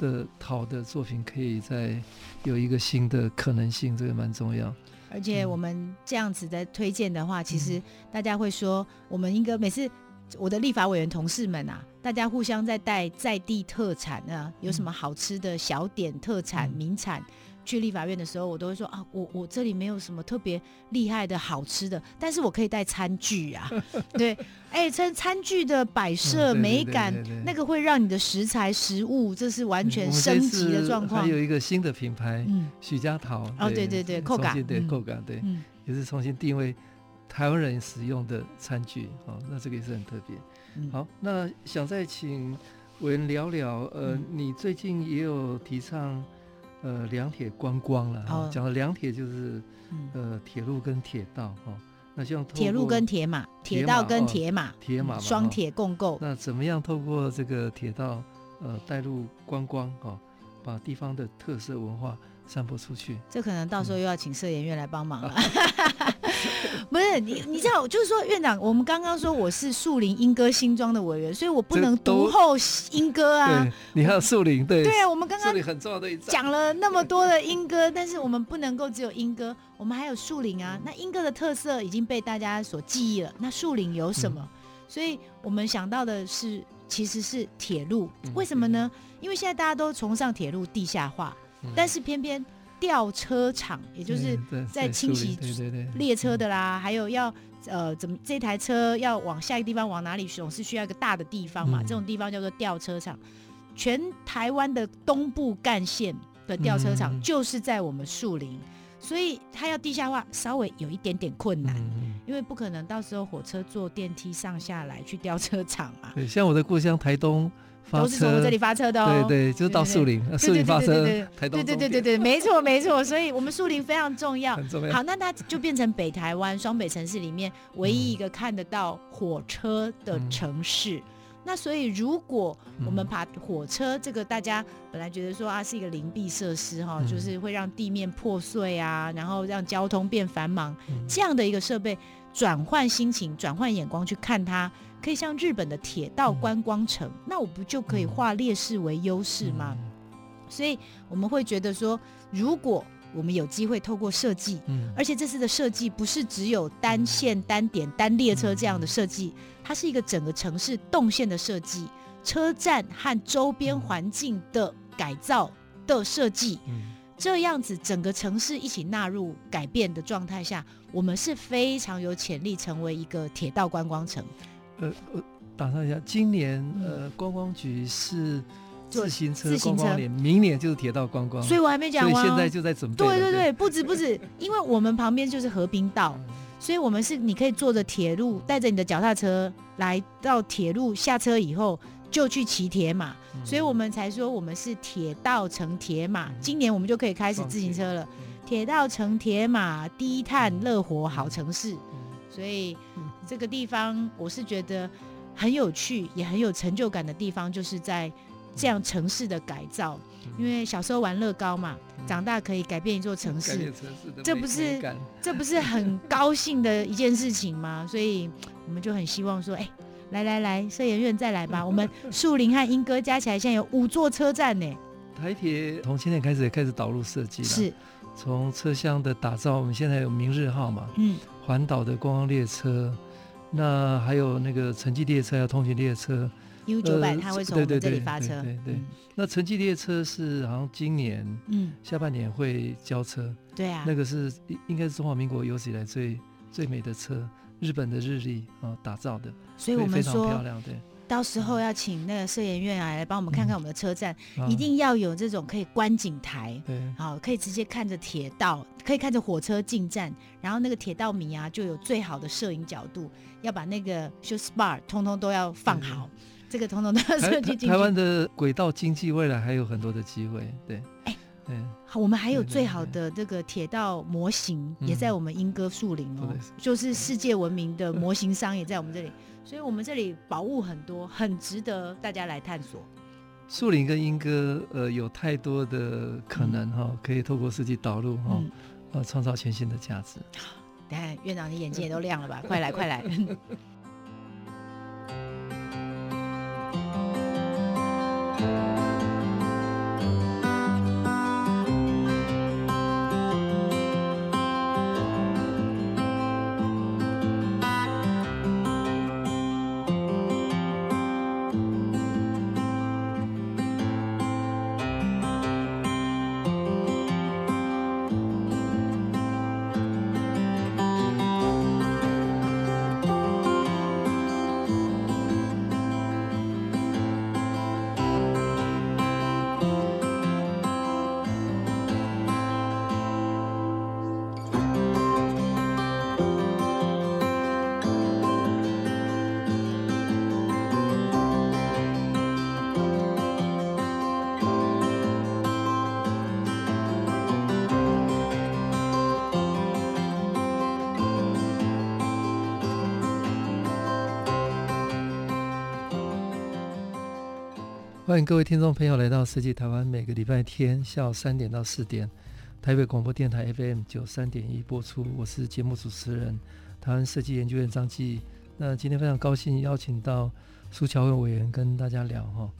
的好的作品可以再有一个新的可能性，这个蛮重要。而且我们这样子的推荐的话，嗯、其实大家会说，我们应该每次我的立法委员同事们啊，大家互相在带在地特产啊，有什么好吃的小点、特产、嗯、名产。去立法院的时候，我都会说啊，我我这里没有什么特别厉害的好吃的，但是我可以带餐具啊，对，哎、欸，餐餐具的摆设美感，那个会让你的食材食物，这是完全升级的状况。还有一个新的品牌，嗯，许家陶，哦，对对对，扣感，对扣感，对，嗯、也是重新定位台湾人使用的餐具，哦，那这个也是很特别。嗯、好，那想再请委员聊聊，呃，嗯、你最近也有提倡。呃，两铁观光了，讲的两铁就是呃铁路跟铁道哈。那像铁路跟铁马，铁道跟铁马，铁马双铁共构。那怎么样透过这个铁道呃带入观光哈，把地方的特色文化散播出去？这可能到时候又要请社研院来帮忙了。不是你，你知道，就是说院长，我们刚刚说我是树林莺歌新庄的委员，所以我不能独后莺歌啊。你还有树林，对。对啊，我们刚刚很重要的讲了那么多的莺歌，但是我们不能够只有莺歌，我们还有树林啊。那莺歌的特色已经被大家所记忆了，那树林有什么？嗯、所以我们想到的是，其实是铁路。为什么呢？因为现在大家都崇尚铁路地下化，嗯、但是偏偏。吊车厂，也就是在清洗列车的啦，还有要呃怎么这台车要往下一个地方往哪里总是需要一个大的地方嘛，嗯、这种地方叫做吊车厂。全台湾的东部干线的吊车厂就是在我们树林，嗯、所以它要地下化稍微有一点点困难，嗯、因为不可能到时候火车坐电梯上下来去吊车厂嘛。对，像我的故乡台东。都是从我这里发车的哦，对对，就是到树林，树林发车，台东，对对对对对，没错没错，所以我们树林非常重要，很重要。好，那它就变成北台湾双北城市里面唯一一个看得到火车的城市。嗯、那所以如果我们把火车这个大家本来觉得说啊是一个灵璧设施哈，就是会让地面破碎啊，然后让交通变繁忙，嗯、这样的一个设备，转换心情，转换眼光去看它。可以像日本的铁道观光城，嗯、那我不就可以化劣势为优势吗？嗯、所以我们会觉得说，如果我们有机会透过设计，嗯、而且这次的设计不是只有单线、单点、单列车这样的设计，它是一个整个城市动线的设计，车站和周边环境的改造的设计。嗯。这样子整个城市一起纳入改变的状态下，我们是非常有潜力成为一个铁道观光城。呃，我打算一下，今年呃观光局是自行车观光年，明年就是铁道观光，所以我还没讲完，所以现在就在准备。对对对，不止不止，因为我们旁边就是河滨道，所以我们是你可以坐着铁路，带着你的脚踏车来到铁路，下车以后就去骑铁马，所以我们才说我们是铁道乘铁马。今年我们就可以开始自行车了，铁道乘铁马，低碳乐活好城市，所以。这个地方我是觉得很有趣，也很有成就感的地方，就是在这样城市的改造。因为小时候玩乐高嘛，长大可以改变一座城市，这不是这不是很高兴的一件事情吗？所以我们就很希望说，哎，来来来，社研院再来吧。我们 树林和莺歌加起来现在有五座车站呢。台铁从今年开始也开始导入设计了，是从车厢的打造，我们现在有明日号嘛，嗯，环岛的观光列车。那还有那个城际列车，还有通勤列车，U 九百它会从我们这里发车。对对，对，对，对、嗯、那城际列车是好像今年嗯下半年会交车。对啊，那个是应该是中华民国有史以来最最美的车，日本的日历啊打造的，所以我们非常漂亮。对。到时候要请那个摄影院啊来帮我们看看我们的车站，嗯、一定要有这种可以观景台，对，好，可以直接看着铁道，可以看着火车进站，然后那个铁道迷啊就有最好的摄影角度，要把那个 show spot 通通都要放好，这个通通都要设计进去。台湾的轨道经济未来还有很多的机会，对，哎，对，好，我们还有最好的这个铁道模型也在我们莺歌树林哦，嗯、就是世界闻名的模型商也在我们这里。所以，我们这里宝物很多，很值得大家来探索。树林跟莺歌，呃，有太多的可能哈、可以透过设计导入哈，嗯、呃，创造全新的价值。等下，院长，你眼睛也都亮了吧？快来，快来！欢迎各位听众朋友来到设计台湾，每个礼拜天下午三点到四点，台北广播电台 FM 九三点一播出。我是节目主持人台湾设计研究院张继。那今天非常高兴邀请到苏巧慧委员跟大家聊哈。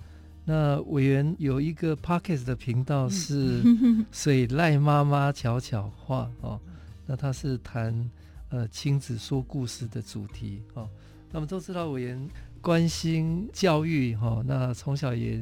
那委员有一个 pocket 的频道是 水赖妈妈巧巧话哦。那他是谈呃亲子说故事的主题哦。那么都知道委员。关心教育哈，那从小也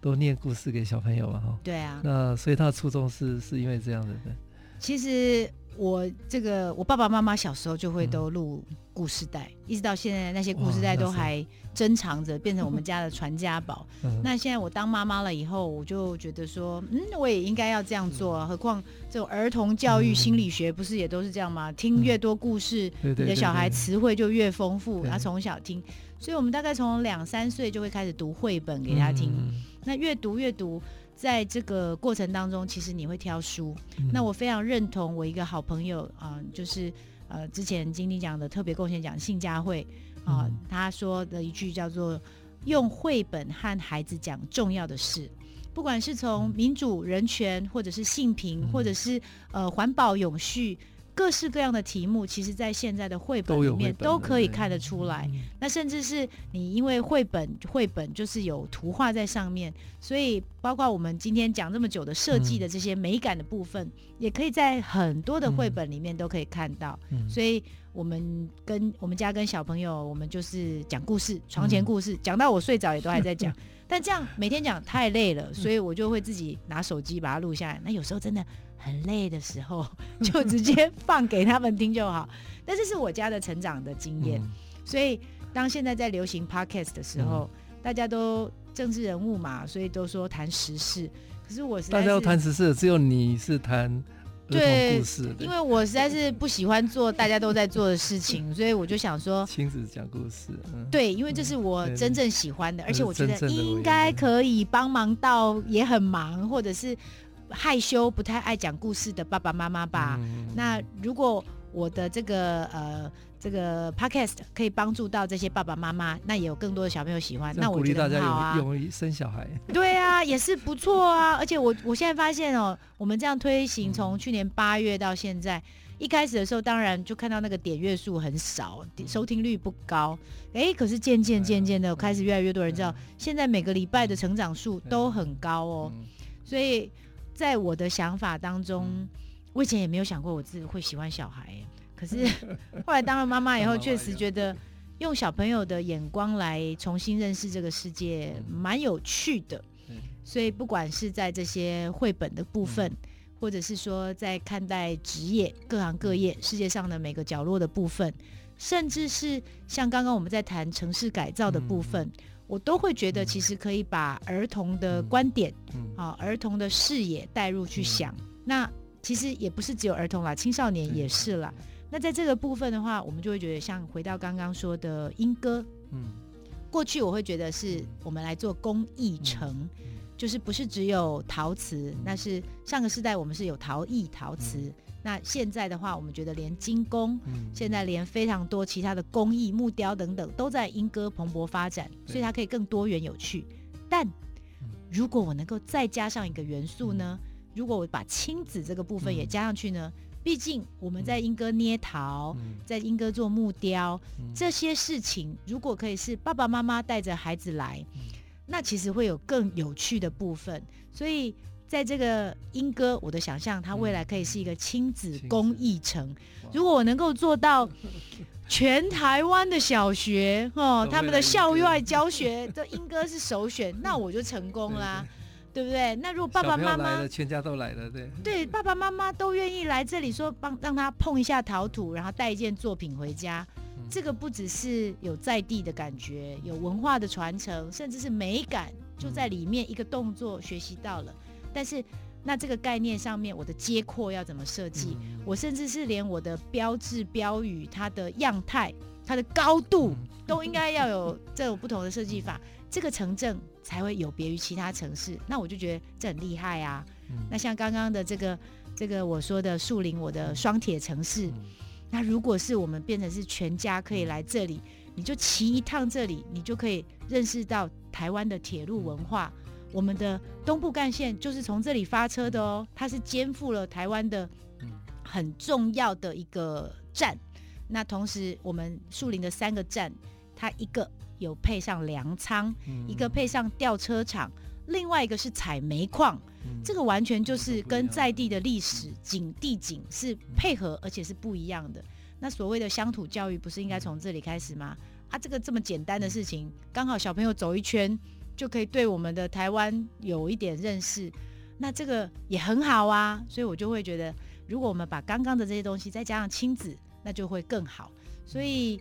都念故事给小朋友嘛哈。对啊。那所以他的初衷是是因为这样的。对。其实我这个我爸爸妈妈小时候就会都录故事带，嗯、一直到现在那些故事带都还珍藏着，变成我们家的传家宝。嗯、那现在我当妈妈了以后，我就觉得说，嗯，我也应该要这样做啊。何况这种儿童教育心理学不是也都是这样吗？听越多故事，你的小孩词汇就越丰富。他从小听。所以，我们大概从两三岁就会开始读绘本给他听。嗯、那越读越读，在这个过程当中，其实你会挑书。嗯、那我非常认同我一个好朋友啊、呃，就是呃之前金鼎奖的特别贡献奖信佳慧啊，呃嗯、他说的一句叫做“用绘本和孩子讲重要的事”，不管是从民主、人权，或者是性平，或者是呃环保永续。各式各样的题目，其实在现在的绘本里面都可以看得出来。那甚至是你因为绘本，绘本就是有图画在上面，所以包括我们今天讲这么久的设计的这些美感的部分，也可以在很多的绘本里面都可以看到。所以我们跟我们家跟小朋友，我们就是讲故事，床前故事，讲到我睡着也都还在讲。但这样每天讲太累了，所以我就会自己拿手机把它录下来。那有时候真的很累的时候，就直接放给他们听就好。但这是我家的成长的经验，所以当现在在流行 podcast 的时候，大家都政治人物嘛，所以都说谈时事。可是我是大家要谈时事，只有你是谈。对，因为我实在是不喜欢做大家都在做的事情，所以我就想说亲子讲故事。嗯、对，因为这是我真正喜欢的，嗯、而且我觉得应该可以帮忙到也很忙或者是害羞不太爱讲故事的爸爸妈妈吧。嗯、那如果我的这个呃。这个 podcast 可以帮助到这些爸爸妈妈，那也有更多的小朋友喜欢，那我觉得很好啊。勇于生小孩，对啊，也是不错啊。而且我我现在发现哦，我们这样推行，从去年八月到现在，一开始的时候，当然就看到那个点阅数很少，收听率不高。哎，可是渐渐渐渐的，开始越来越多人知道，现在每个礼拜的成长数都很高哦。所以在我的想法当中，我以前也没有想过我自己会喜欢小孩。可是 后来当了妈妈以后，确实觉得用小朋友的眼光来重新认识这个世界，蛮有趣的。所以不管是在这些绘本的部分，或者是说在看待职业、各行各业、世界上的每个角落的部分，甚至是像刚刚我们在谈城市改造的部分，我都会觉得其实可以把儿童的观点，啊，儿童的视野带入去想。那其实也不是只有儿童啦，青少年也是啦。那在这个部分的话，我们就会觉得像回到刚刚说的英歌，嗯，过去我会觉得是我们来做工艺城，就是不是只有陶瓷，那是上个世代我们是有陶艺陶瓷，那现在的话，我们觉得连金工，现在连非常多其他的工艺木雕等等都在莺歌蓬勃发展，所以它可以更多元有趣。但如果我能够再加上一个元素呢？如果我把亲子这个部分也加上去呢？毕竟我们在莺歌捏陶，嗯、在莺歌做木雕，嗯、这些事情如果可以是爸爸妈妈带着孩子来，嗯、那其实会有更有趣的部分。所以在这个莺歌，我的想象，它未来可以是一个亲子公益城。嗯、如果我能够做到全台湾的小学哦，他们的校外教学，这莺歌是首选，那我就成功啦。对不对？那如果爸爸妈妈全家都来了，对对，爸爸妈妈都愿意来这里，说帮让他碰一下陶土，然后带一件作品回家，嗯、这个不只是有在地的感觉，有文化的传承，甚至是美感，就在里面一个动作学习到了。嗯、但是那这个概念上面，我的街廓要怎么设计？嗯、我甚至是连我的标志标语，它的样态、它的高度，都应该要有这种不同的设计法。这个城镇才会有别于其他城市，那我就觉得这很厉害啊。嗯、那像刚刚的这个这个我说的树林，我的双铁城市，嗯、那如果是我们变成是全家可以来这里，你就骑一趟这里，你就可以认识到台湾的铁路文化。嗯、我们的东部干线就是从这里发车的哦，它是肩负了台湾的很重要的一个站。那同时，我们树林的三个站，它一个。有配上粮仓，嗯、一个配上吊车厂，另外一个是采煤矿，嗯、这个完全就是跟在地的历史景地景是配合，而且是不一样的。那所谓的乡土教育，不是应该从这里开始吗？啊，这个这么简单的事情，刚好小朋友走一圈就可以对我们的台湾有一点认识，那这个也很好啊。所以我就会觉得，如果我们把刚刚的这些东西再加上亲子，那就会更好。所以。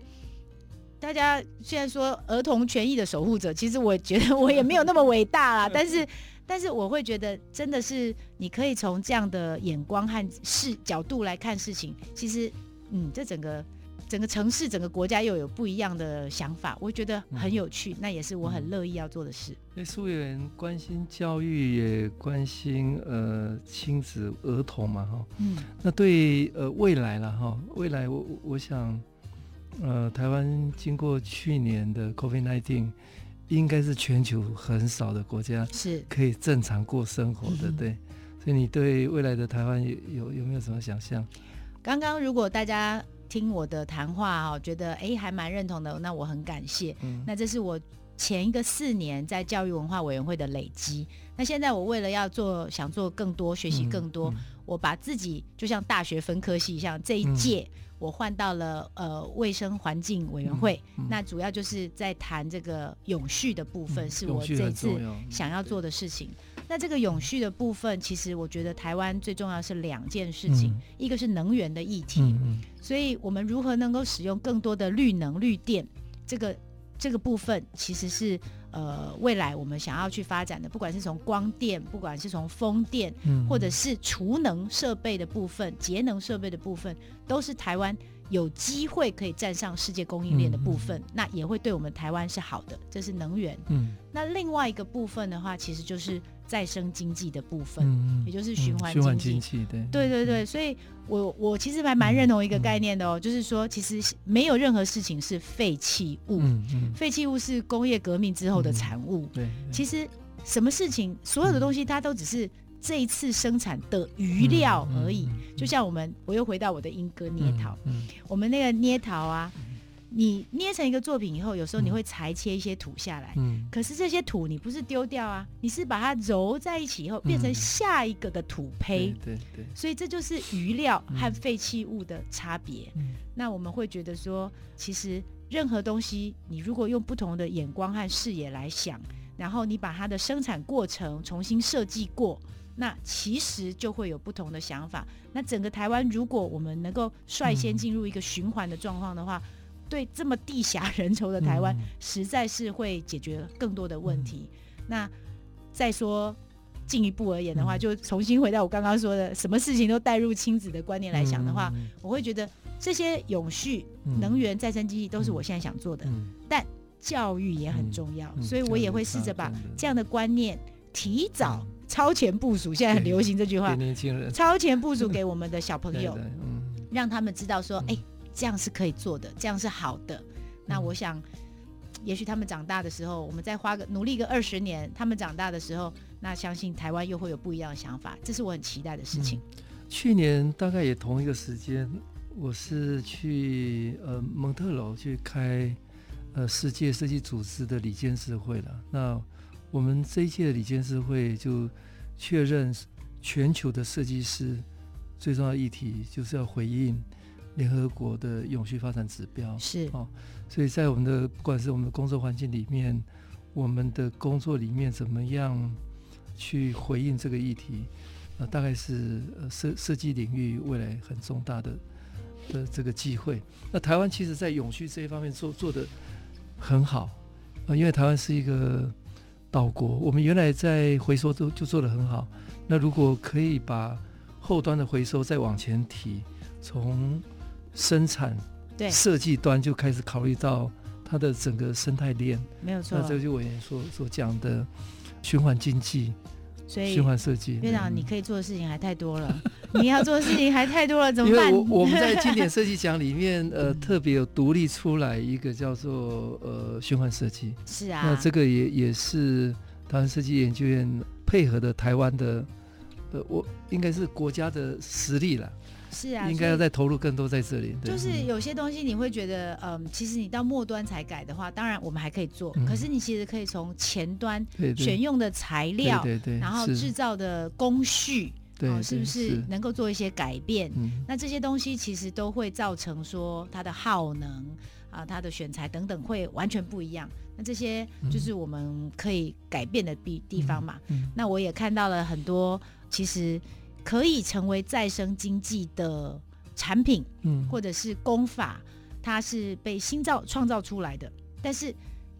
大家现在说儿童权益的守护者，其实我觉得我也没有那么伟大啦。但是，但是我会觉得，真的是你可以从这样的眼光和视角度来看事情。其实，嗯，这整个整个城市、整个国家又有不一样的想法，我觉得很有趣。嗯、那也是我很乐意要做的事。因为苏委员关心教育，也关心呃亲子儿童嘛，哈。嗯。那对呃未来了哈，未来我我想。呃，台湾经过去年的 COVID-19，应该是全球很少的国家是可以正常过生活的，对。所以你对未来的台湾有有有没有什么想象？刚刚如果大家听我的谈话哈，觉得哎还蛮认同的，那我很感谢。嗯，那这是我前一个四年在教育文化委员会的累积。那现在我为了要做，想做更多，学习更多，嗯嗯、我把自己就像大学分科系一样，这一届我换到了呃卫生环境委员会。那主要就是在谈这个永续的部分，嗯、是我这次想要做的事情。那这个永续的部分，其实我觉得台湾最重要是两件事情，嗯、一个是能源的议题，所以我们如何能够使用更多的绿能、绿电，这个这个部分其实是。呃，未来我们想要去发展的，不管是从光电，不管是从风电，嗯、或者是储能设备的部分、节能设备的部分，都是台湾有机会可以站上世界供应链的部分。嗯、那也会对我们台湾是好的，这是能源。嗯，那另外一个部分的话，其实就是。再生经济的部分，嗯、也就是循环经济。循环经济，对，对对对，所以我我其实还蛮认同一个概念的哦，嗯、就是说，其实没有任何事情是废弃物，嗯嗯、废弃物是工业革命之后的产物。嗯、对，对其实什么事情，所有的东西，它都只是这一次生产的余料而已。嗯嗯嗯、就像我们，我又回到我的英哥捏陶，我们那个捏陶啊。你捏成一个作品以后，有时候你会裁切一些土下来，嗯，可是这些土你不是丢掉啊，你是把它揉在一起以后，变成下一个的土胚，对对，所以这就是余料和废弃物的差别。嗯，那我们会觉得说，其实任何东西，你如果用不同的眼光和视野来想，然后你把它的生产过程重新设计过，那其实就会有不同的想法。那整个台湾，如果我们能够率先进入一个循环的状况的话，对这么地狭人稠的台湾，嗯、实在是会解决更多的问题。嗯、那再说进一步而言的话，嗯、就重新回到我刚刚说的，什么事情都带入亲子的观念来想的话，嗯、我会觉得这些永续、能源、再生经济都是我现在想做的。嗯、但教育也很重要，嗯、所以我也会试着把这样的观念提早、超前部署。现在很流行这句话，年轻人。超前部署给我们的小朋友，嗯、让他们知道说，哎。这样是可以做的，这样是好的。那我想，也许他们长大的时候，我们再花个努力个二十年，他们长大的时候，那相信台湾又会有不一样的想法。这是我很期待的事情。嗯、去年大概也同一个时间，我是去呃蒙特楼去开呃世界设计组织的理监事会了。那我们这一届的理监事会就确认全球的设计师最重要的议题就是要回应。联合国的永续发展指标是哦，所以在我们的不管是我们的工作环境里面，我们的工作里面怎么样去回应这个议题，呃，大概是呃设设计领域未来很重大的的这个机会。那台湾其实在永续这一方面做做的很好啊，因为台湾是一个岛国，我们原来在回收都就做的很好。那如果可以把后端的回收再往前提，从生产对设计端就开始考虑到它的整个生态链，没有错。那这个就我所所讲的循环经济，所以循环设计。院长，你可以做的事情还太多了，你要做的事情还太多了，怎么办？因为我我们在经典设计奖里面，呃，特别有独立出来一个叫做呃循环设计。是啊。那这个也也是台湾设计研究院配合的台湾的，呃，我应该是国家的实力了。是啊，应该要再投入更多在这里。就是有些东西你会觉得，嗯，其实你到末端才改的话，当然我们还可以做。嗯、可是你其实可以从前端选用的材料，对对对，然后制造的工序，对，是不是能够做一些改变？嗯、那这些东西其实都会造成说它的耗能啊，它的选材等等会完全不一样。那这些就是我们可以改变的地地方嘛。嗯嗯、那我也看到了很多，其实。可以成为再生经济的产品，嗯，或者是工法，它是被新造创造出来的。但是，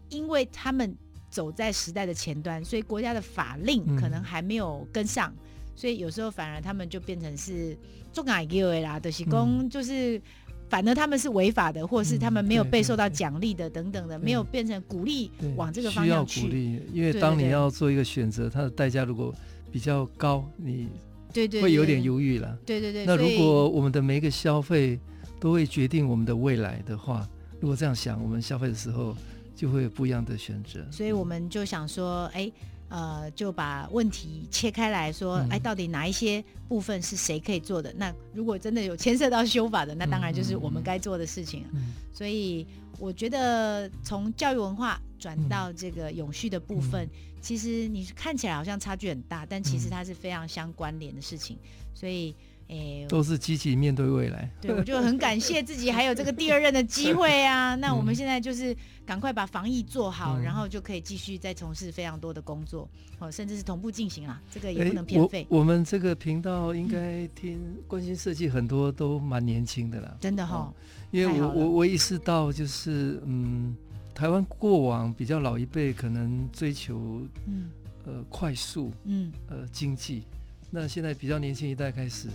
因为他们走在时代的前端，所以国家的法令可能还没有跟上，嗯、所以有时候反而他们就变成是重改机会啦的，是工，就是反而他们是违法的，或是他们没有被受到奖励的等等的，没有变成鼓励往这个方向去。需要鼓励，因为当你要做一个选择，它的代价如果比较高，你。对对，会有点犹豫了。对对对。那如果我们的每一个消费都会决定我们的未来的话，如果这样想，我们消费的时候就会有不一样的选择。所以我们就想说，哎，呃，就把问题切开来说，哎，到底哪一些部分是谁可以做的？那如果真的有牵涉到修法的，那当然就是我们该做的事情了。所以我觉得从教育文化转到这个永续的部分，其实你看起来好像差距很大，但其实它是非常相关联的事情。所以。哎，都是积极面对未来。对，我就很感谢自己还有这个第二任的机会啊。那我们现在就是赶快把防疫做好，嗯、然后就可以继续再从事非常多的工作，哦，甚至是同步进行啦。这个也不能偏废。我，我们这个频道应该听关心设计很多都蛮年轻的啦，真的哈、哦。因为我我我意识到就是嗯，台湾过往比较老一辈可能追求嗯呃快速嗯呃经济。那现在比较年轻一代开始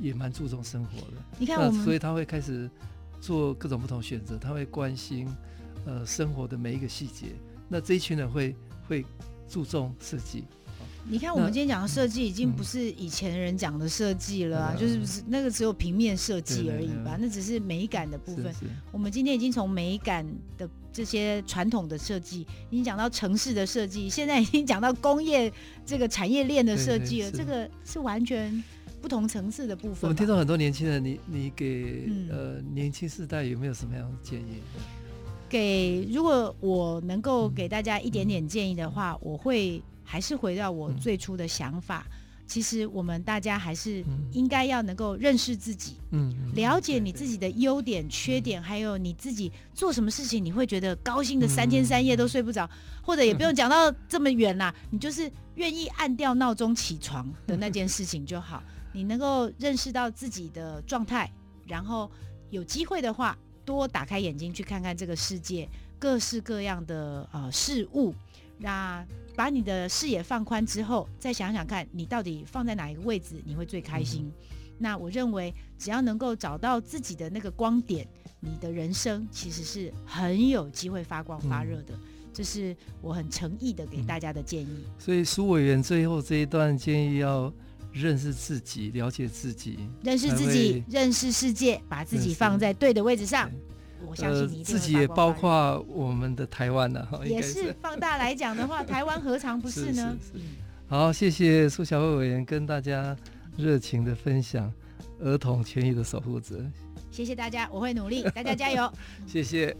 也蛮注重生活的，你看我们，所以他会开始做各种不同选择，他会关心呃生活的每一个细节。那这一群人会会注重设计。你看，我们今天讲的设计已经不是以前人讲的设计了啊，嗯、就是那个只有平面设计而已吧？那只是美感的部分。我们今天已经从美感的这些传统的设计，已经讲到城市的设计，现在已经讲到工业这个产业链的设计了。这个是完全不同层次的部分。我们听到很多年轻人，你你给、嗯、呃年轻世代有没有什么样的建议？给如果我能够给大家一点点建议的话，嗯、我会。还是回到我最初的想法，嗯、其实我们大家还是应该要能够认识自己，嗯，了解你自己的优点、嗯、缺点，还有你自己做什么事情你会觉得高兴的三天三夜都睡不着，嗯、或者也不用讲到这么远啦，嗯、你就是愿意按掉闹钟起床的那件事情就好。你能够认识到自己的状态，然后有机会的话，多打开眼睛去看看这个世界各式各样的呃事物，那。把你的视野放宽之后，再想想看你到底放在哪一个位置，你会最开心。嗯、那我认为，只要能够找到自己的那个光点，你的人生其实是很有机会发光发热的。嗯、这是我很诚意的给大家的建议。嗯、所以苏委员最后这一段建议要认识自己，了解自己，认识自己，认识世界，把自己放在对的位置上。我相信你自己也包括我们的台湾呢，也是放大来讲的话，台湾何尝不是呢？是是是好，谢谢苏小慧委员跟大家热情的分享儿童权益的守护者。谢谢大家，我会努力，大家加油。谢谢。